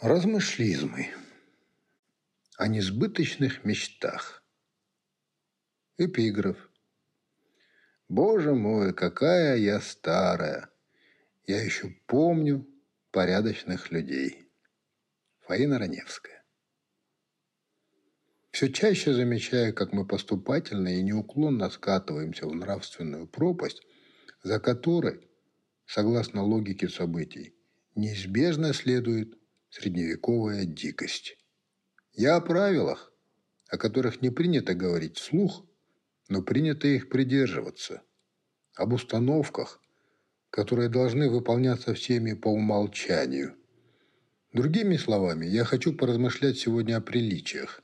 Размышлизмы о несбыточных мечтах. Эпиграф. Боже мой, какая я старая! Я еще помню порядочных людей. Фаина Раневская. Все чаще замечаю, как мы поступательно и неуклонно скатываемся в нравственную пропасть, за которой, согласно логике событий, неизбежно следует средневековая дикость. Я о правилах, о которых не принято говорить вслух, но принято их придерживаться. Об установках, которые должны выполняться всеми по умолчанию. Другими словами, я хочу поразмышлять сегодня о приличиях,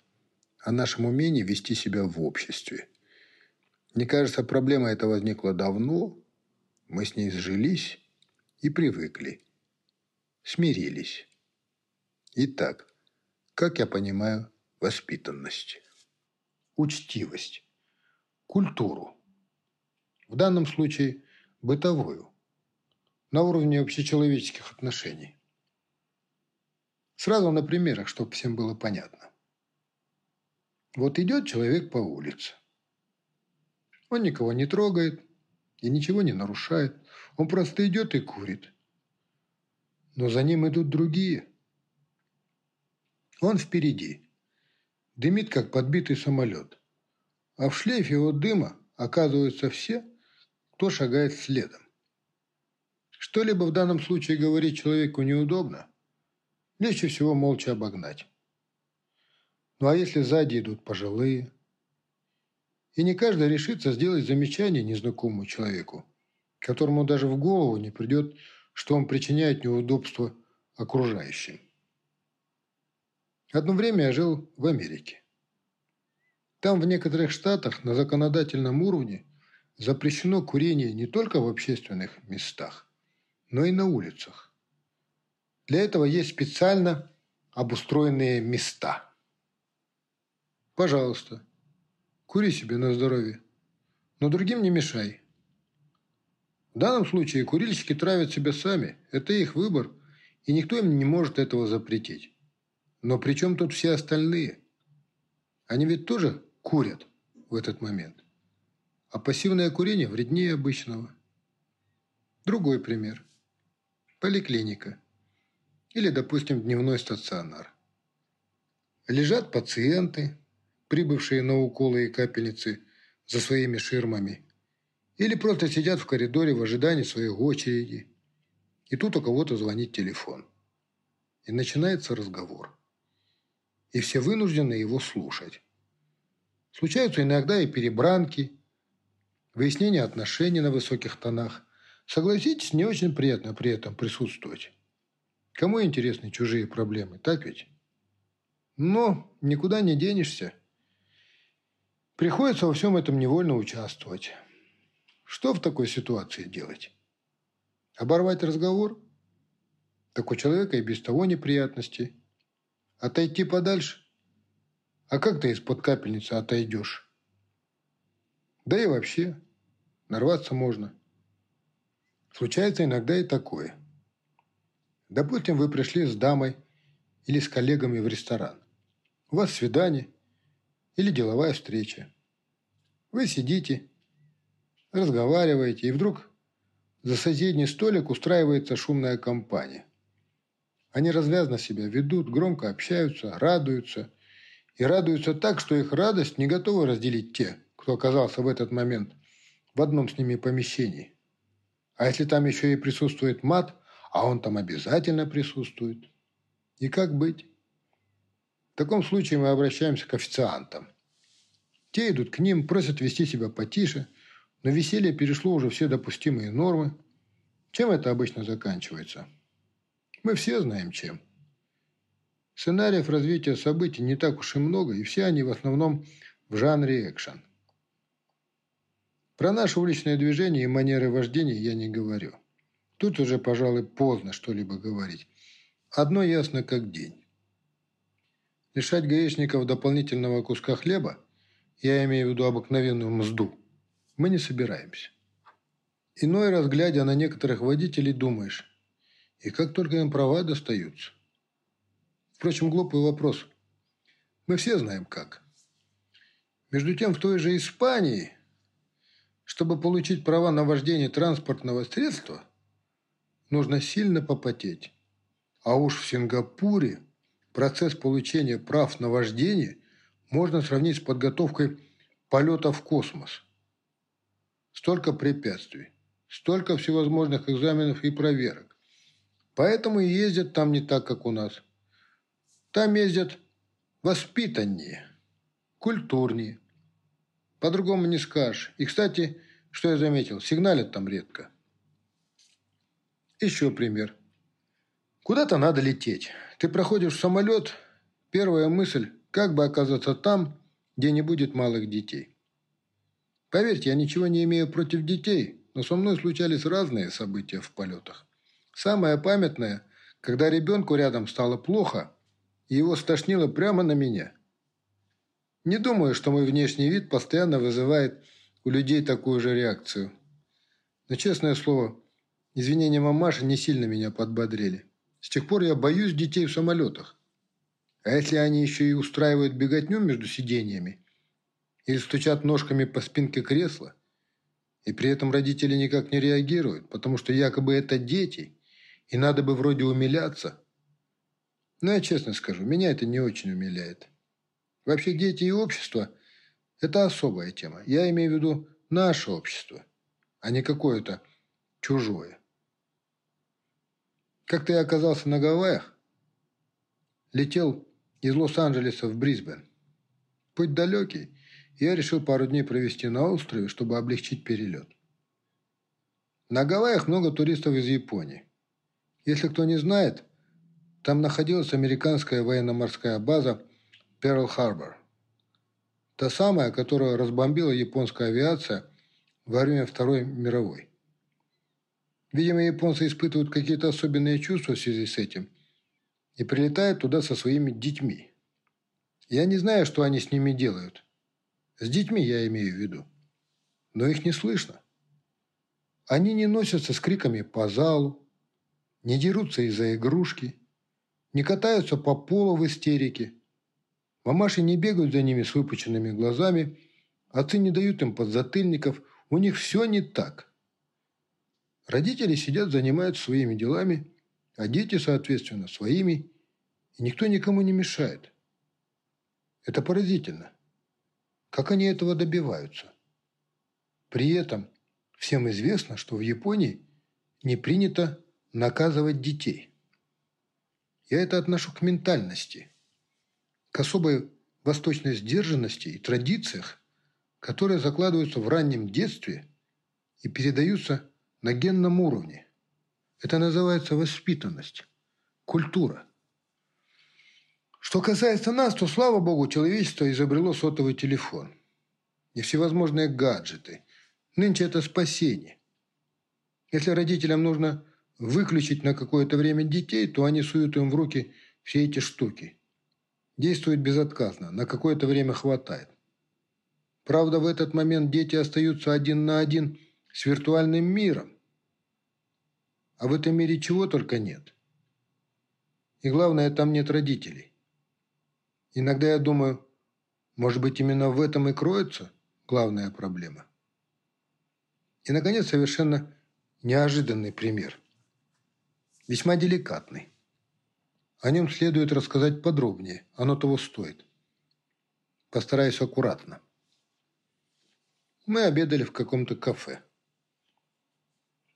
о нашем умении вести себя в обществе. Мне кажется, проблема эта возникла давно, мы с ней сжились и привыкли, смирились. Итак, как я понимаю воспитанность? Учтивость. Культуру. В данном случае бытовую. На уровне общечеловеческих отношений. Сразу на примерах, чтобы всем было понятно. Вот идет человек по улице. Он никого не трогает и ничего не нарушает. Он просто идет и курит. Но за ним идут другие – он впереди. Дымит, как подбитый самолет. А в шлейфе его дыма оказываются все, кто шагает следом. Что-либо в данном случае говорить человеку неудобно, легче всего молча обогнать. Ну а если сзади идут пожилые? И не каждый решится сделать замечание незнакомому человеку, которому даже в голову не придет, что он причиняет неудобство окружающим. Одно время я жил в Америке. Там в некоторых штатах на законодательном уровне запрещено курение не только в общественных местах, но и на улицах. Для этого есть специально обустроенные места. Пожалуйста, кури себе на здоровье, но другим не мешай. В данном случае курильщики травят себя сами, это их выбор, и никто им не может этого запретить. Но при чем тут все остальные? Они ведь тоже курят в этот момент. А пассивное курение вреднее обычного. Другой пример. Поликлиника. Или, допустим, дневной стационар. Лежат пациенты, прибывшие на уколы и капельницы за своими ширмами. Или просто сидят в коридоре в ожидании своей очереди. И тут у кого-то звонит телефон. И начинается разговор и все вынуждены его слушать. Случаются иногда и перебранки, выяснение отношений на высоких тонах. Согласитесь, не очень приятно при этом присутствовать. Кому интересны чужие проблемы, так ведь? Но никуда не денешься. Приходится во всем этом невольно участвовать. Что в такой ситуации делать? Оборвать разговор? Так у человека и без того неприятности – Отойти подальше? А как ты из-под капельницы отойдешь? Да и вообще, нарваться можно. Случается иногда и такое. Допустим, вы пришли с дамой или с коллегами в ресторан. У вас свидание или деловая встреча. Вы сидите, разговариваете, и вдруг за соседний столик устраивается шумная компания. Они развязно себя ведут, громко общаются, радуются. И радуются так, что их радость не готовы разделить те, кто оказался в этот момент в одном с ними помещении. А если там еще и присутствует мат, а он там обязательно присутствует. И как быть? В таком случае мы обращаемся к официантам. Те идут к ним, просят вести себя потише, но веселье перешло уже все допустимые нормы. Чем это обычно заканчивается? Мы все знаем чем. Сценариев развития событий не так уж и много, и все они в основном в жанре экшен. Про наше уличное движение и манеры вождения я не говорю. Тут уже, пожалуй, поздно что-либо говорить. Одно ясно как день. Лишать гаишников дополнительного куска хлеба, я имею в виду обыкновенную мзду, мы не собираемся. Иной раз, глядя на некоторых водителей, думаешь, и как только им права достаются. Впрочем, глупый вопрос. Мы все знаем как. Между тем, в той же Испании, чтобы получить права на вождение транспортного средства, нужно сильно попотеть. А уж в Сингапуре процесс получения прав на вождение можно сравнить с подготовкой полета в космос. Столько препятствий, столько всевозможных экзаменов и проверок. Поэтому и ездят там не так, как у нас. Там ездят воспитаннее, культурнее. По-другому не скажешь. И, кстати, что я заметил, сигналят там редко. Еще пример. Куда-то надо лететь. Ты проходишь самолет, первая мысль, как бы оказаться там, где не будет малых детей. Поверьте, я ничего не имею против детей, но со мной случались разные события в полетах. Самое памятное, когда ребенку рядом стало плохо, и его стошнило прямо на меня. Не думаю, что мой внешний вид постоянно вызывает у людей такую же реакцию. Но, честное слово, извинения мамаши не сильно меня подбодрили. С тех пор я боюсь детей в самолетах. А если они еще и устраивают беготню между сиденьями или стучат ножками по спинке кресла, и при этом родители никак не реагируют, потому что якобы это дети, и надо бы вроде умиляться. Но я честно скажу, меня это не очень умиляет. Вообще дети и общество – это особая тема. Я имею в виду наше общество, а не какое-то чужое. Как-то я оказался на Гавайях, летел из Лос-Анджелеса в Брисбен. Путь далекий, я решил пару дней провести на острове, чтобы облегчить перелет. На Гавайях много туристов из Японии. Если кто не знает, там находилась американская военно-морская база Перл-Харбор. Та самая, которую разбомбила японская авиация во время Второй мировой. Видимо, японцы испытывают какие-то особенные чувства в связи с этим и прилетают туда со своими детьми. Я не знаю, что они с ними делают. С детьми я имею в виду. Но их не слышно. Они не носятся с криками по залу, не дерутся из-за игрушки, не катаются по полу в истерике – Мамаши не бегают за ними с выпученными глазами, отцы не дают им подзатыльников, у них все не так. Родители сидят, занимаются своими делами, а дети, соответственно, своими, и никто никому не мешает. Это поразительно. Как они этого добиваются? При этом всем известно, что в Японии не принято наказывать детей. Я это отношу к ментальности к особой восточной сдержанности и традициях, которые закладываются в раннем детстве и передаются на генном уровне. Это называется воспитанность, культура. Что касается нас, то, слава богу, человечество изобрело сотовый телефон и всевозможные гаджеты. Нынче это спасение. Если родителям нужно выключить на какое-то время детей, то они суют им в руки все эти штуки – действует безотказно, на какое-то время хватает. Правда, в этот момент дети остаются один на один с виртуальным миром. А в этом мире чего только нет. И главное, там нет родителей. Иногда я думаю, может быть, именно в этом и кроется главная проблема. И, наконец, совершенно неожиданный пример. Весьма деликатный. О нем следует рассказать подробнее, оно того стоит. Постараюсь аккуратно. Мы обедали в каком-то кафе.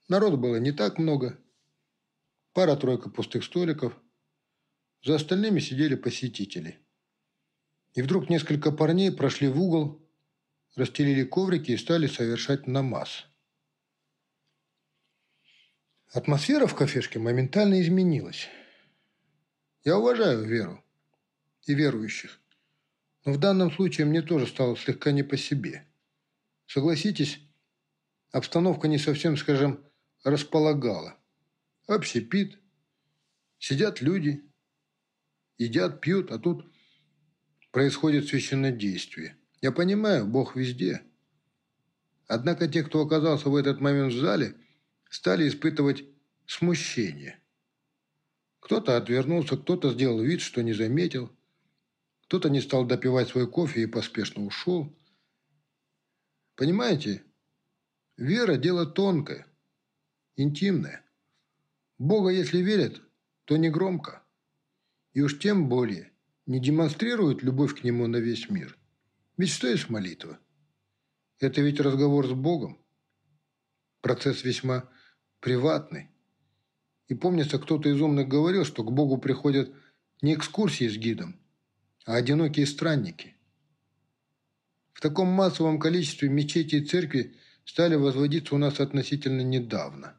Народу было не так много. Пара-тройка пустых столиков. За остальными сидели посетители. И вдруг несколько парней прошли в угол, расстелили коврики и стали совершать намаз. Атмосфера в кафешке моментально изменилась. Я уважаю веру и верующих, но в данном случае мне тоже стало слегка не по себе. Согласитесь, обстановка не совсем, скажем, располагала. Общепит, сидят люди, едят, пьют, а тут происходит священное действие. Я понимаю, Бог везде. Однако те, кто оказался в этот момент в зале, стали испытывать смущение – Кто-то отвернулся, кто-то сделал вид, что не заметил, кто-то не стал допивать свой кофе и поспешно ушел. Понимаете, вера – дело тонкое, интимное. Бога, если верят, то не громко. И уж тем более не демонстрируют любовь к Нему на весь мир. Ведь что есть молитва? Это ведь разговор с Богом. Процесс весьма приватный. И помнится, кто-то из умных говорил, что к Богу приходят не экскурсии с гидом, а одинокие странники. В таком массовом количестве мечети и церкви стали возводиться у нас относительно недавно.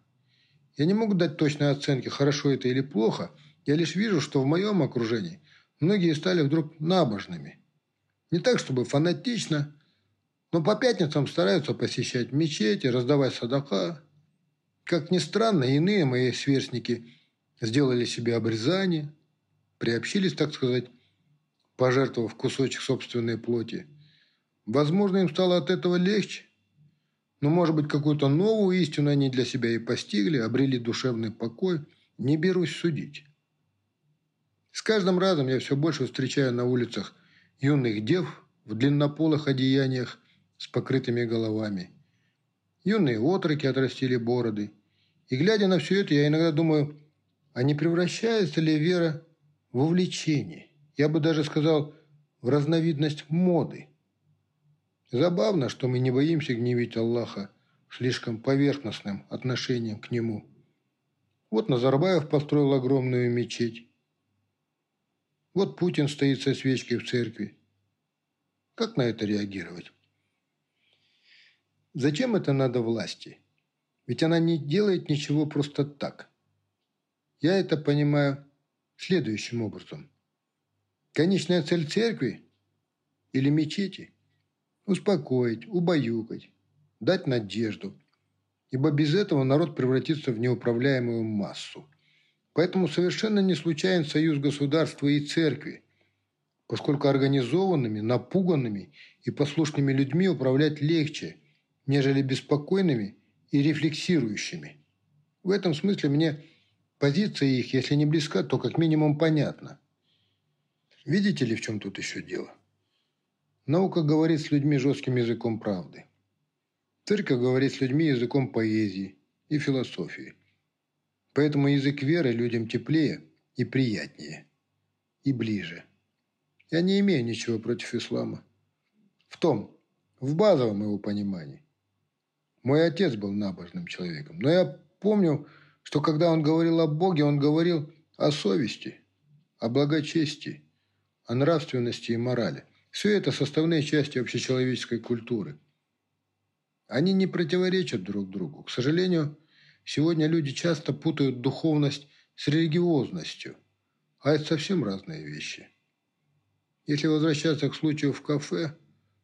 Я не могу дать точной оценки, хорошо это или плохо, я лишь вижу, что в моем окружении многие стали вдруг набожными. Не так, чтобы фанатично, но по пятницам стараются посещать мечети, раздавать садака. Как ни странно, иные мои сверстники сделали себе обрезание, приобщились, так сказать, пожертвовав кусочек собственной плоти. Возможно, им стало от этого легче. Но, может быть, какую-то новую истину они для себя и постигли, обрели душевный покой. Не берусь судить. С каждым разом я все больше встречаю на улицах юных дев в длиннополых одеяниях с покрытыми головами. Юные отроки отрастили бороды. И, глядя на все это, я иногда думаю, а не превращается ли вера в увлечение? Я бы даже сказал, в разновидность моды. Забавно, что мы не боимся гневить Аллаха слишком поверхностным отношением к Нему. Вот Назарбаев построил огромную мечеть. Вот Путин стоит со свечкой в церкви. Как на это реагировать? Зачем это надо власти? Ведь она не делает ничего просто так. Я это понимаю следующим образом. Конечная цель церкви или мечети – успокоить, убаюкать, дать надежду, ибо без этого народ превратится в неуправляемую массу. Поэтому совершенно не случайен союз государства и церкви, поскольку организованными, напуганными и послушными людьми управлять легче – нежели беспокойными и рефлексирующими. В этом смысле мне позиция их, если не близка, то как минимум понятна. Видите ли, в чем тут еще дело? Наука говорит с людьми жестким языком правды. Церковь говорит с людьми языком поэзии и философии. Поэтому язык веры людям теплее и приятнее, и ближе. Я не имею ничего против ислама. В том, в базовом его понимании. Мой отец был набожным человеком. Но я помню, что когда он говорил о Боге, он говорил о совести, о благочестии, о нравственности и морали. Все это составные части общечеловеческой культуры. Они не противоречат друг другу. К сожалению, сегодня люди часто путают духовность с религиозностью, а это совсем разные вещи. Если возвращаться к случаю в кафе,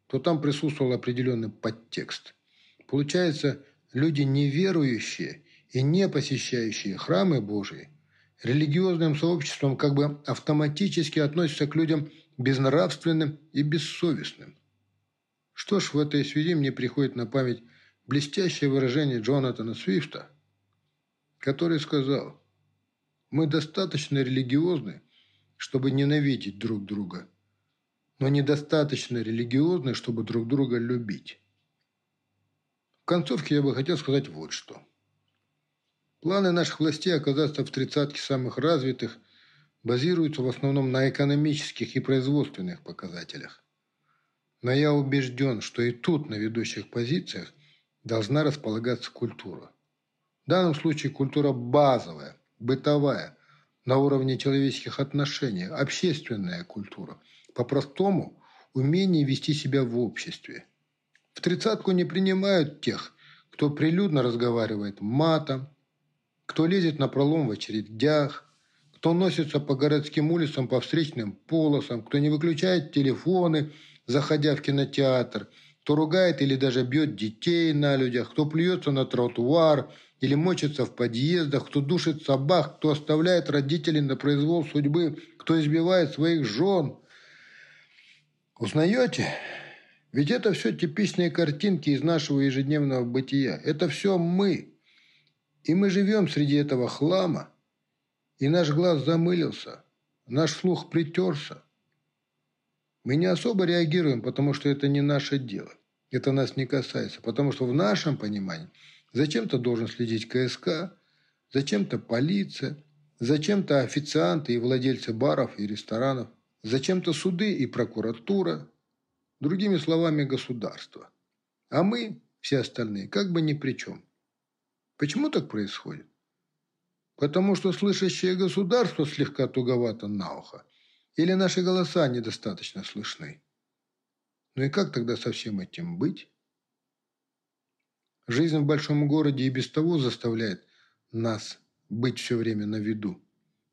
то там присутствовал определенный подтекст – Получается, люди неверующие и не посещающие храмы Божии религиозным сообществом как бы автоматически относятся к людям безнравственным и бессовестным. Что ж, в этой связи мне приходит на память блестящее выражение Джонатана Свифта, который сказал, «Мы достаточно религиозны, чтобы ненавидеть друг друга, но недостаточно религиозны, чтобы друг друга любить». В концовке я бы хотел сказать вот что. Планы наших властей оказаться в тридцатке самых развитых базируются в основном на экономических и производственных показателях. Но я убежден, что и тут на ведущих позициях должна располагаться культура. В данном случае культура базовая, бытовая, на уровне человеческих отношений, общественная культура. По-простому, умение вести себя в обществе – тридцатку не принимают тех, кто прилюдно разговаривает матом, кто лезет на пролом в очередях, кто носится по городским улицам по встречным полосам, кто не выключает телефоны, заходя в кинотеатр, кто ругает или даже бьет детей на людях, кто плюется на тротуар или мочится в подъездах, кто душит собак, кто оставляет родителей на произвол судьбы, кто избивает своих жен. Узнаете? Ведь это все типичные картинки из нашего ежедневного бытия. Это все мы. И мы живем среди этого хлама и наш глаз замылился, наш слух притерся. Мы не особо реагируем, потому что это не наше дело. Это нас не касается, потому что в нашем понимании зачем-то должен следить КСК, зачем-то полиция, зачем-то официанты и владельцы баров и ресторанов, зачем-то суды и прокуратура, другими словами, государство. А мы, все остальные, как бы ни при чем. Почему так происходит? Потому что слышащее государство слегка туговато на ухо, или наши голоса недостаточно слышны. Ну и как тогда со всем этим быть? Жизнь в большом городе и без того заставляет нас быть все время на виду,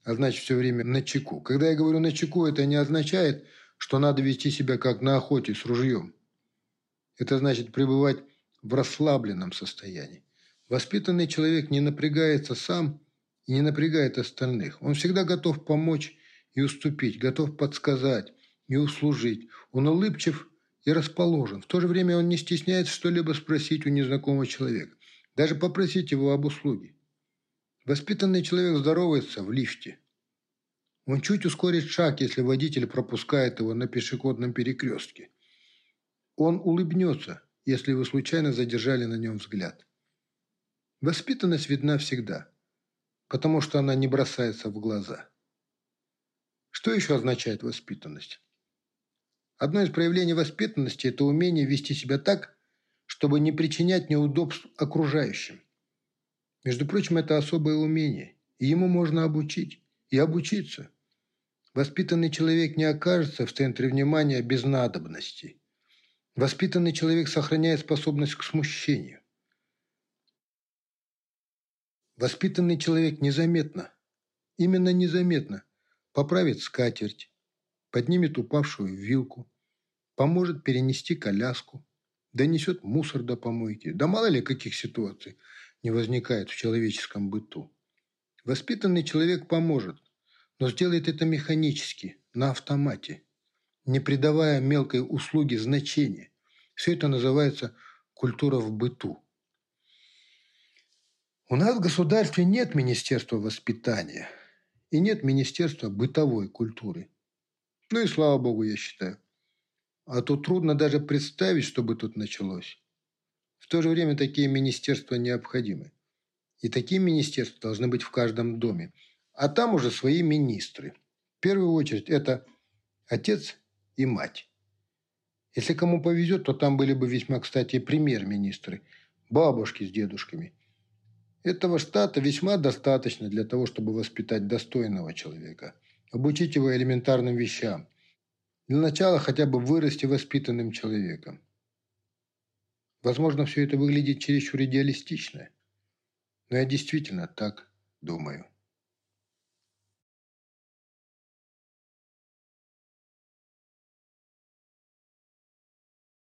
а значит все время на чеку. Когда я говорю на чеку, это не означает, что надо вести себя как на охоте с ружьем. Это значит пребывать в расслабленном состоянии. Воспитанный человек не напрягается сам и не напрягает остальных. Он всегда готов помочь и уступить, готов подсказать и услужить. Он улыбчив и расположен. В то же время он не стесняется что-либо спросить у незнакомого человека, даже попросить его об услуге. Воспитанный человек здоровается в лифте. Он чуть ускорит шаг, если водитель пропускает его на пешеходном перекрестке. Он улыбнется, если вы случайно задержали на нем взгляд. Воспитанность видна всегда, потому что она не бросается в глаза. Что еще означает воспитанность? Одно из проявлений воспитанности – это умение вести себя так, чтобы не причинять неудобств окружающим. Между прочим, это особое умение, и ему можно обучить, и обучиться. Воспитанный человек не окажется в центре внимания без надобности. Воспитанный человек сохраняет способность к смущению. Воспитанный человек незаметно, именно незаметно, поправит скатерть, поднимет упавшую вилку, поможет перенести коляску, донесет мусор до помойки. Да мало ли каких ситуаций не возникает в человеческом быту. Воспитанный человек поможет, но сделает это механически, на автомате, не придавая мелкой услуге значения. Все это называется культура в быту. У нас в государстве нет Министерства воспитания и нет Министерства бытовой культуры. Ну и слава богу, я считаю. А то трудно даже представить, что бы тут началось. В то же время такие министерства необходимы. И такие министерства должны быть в каждом доме. А там уже свои министры. В первую очередь это отец и мать. Если кому повезет, то там были бы весьма, кстати, премьер-министры, бабушки с дедушками. Этого штата весьма достаточно для того, чтобы воспитать достойного человека – обучить его элементарным вещам. Для начала хотя бы вырасти воспитанным человеком. Возможно, все это выглядит чересчур идеалистично, но я действительно так думаю.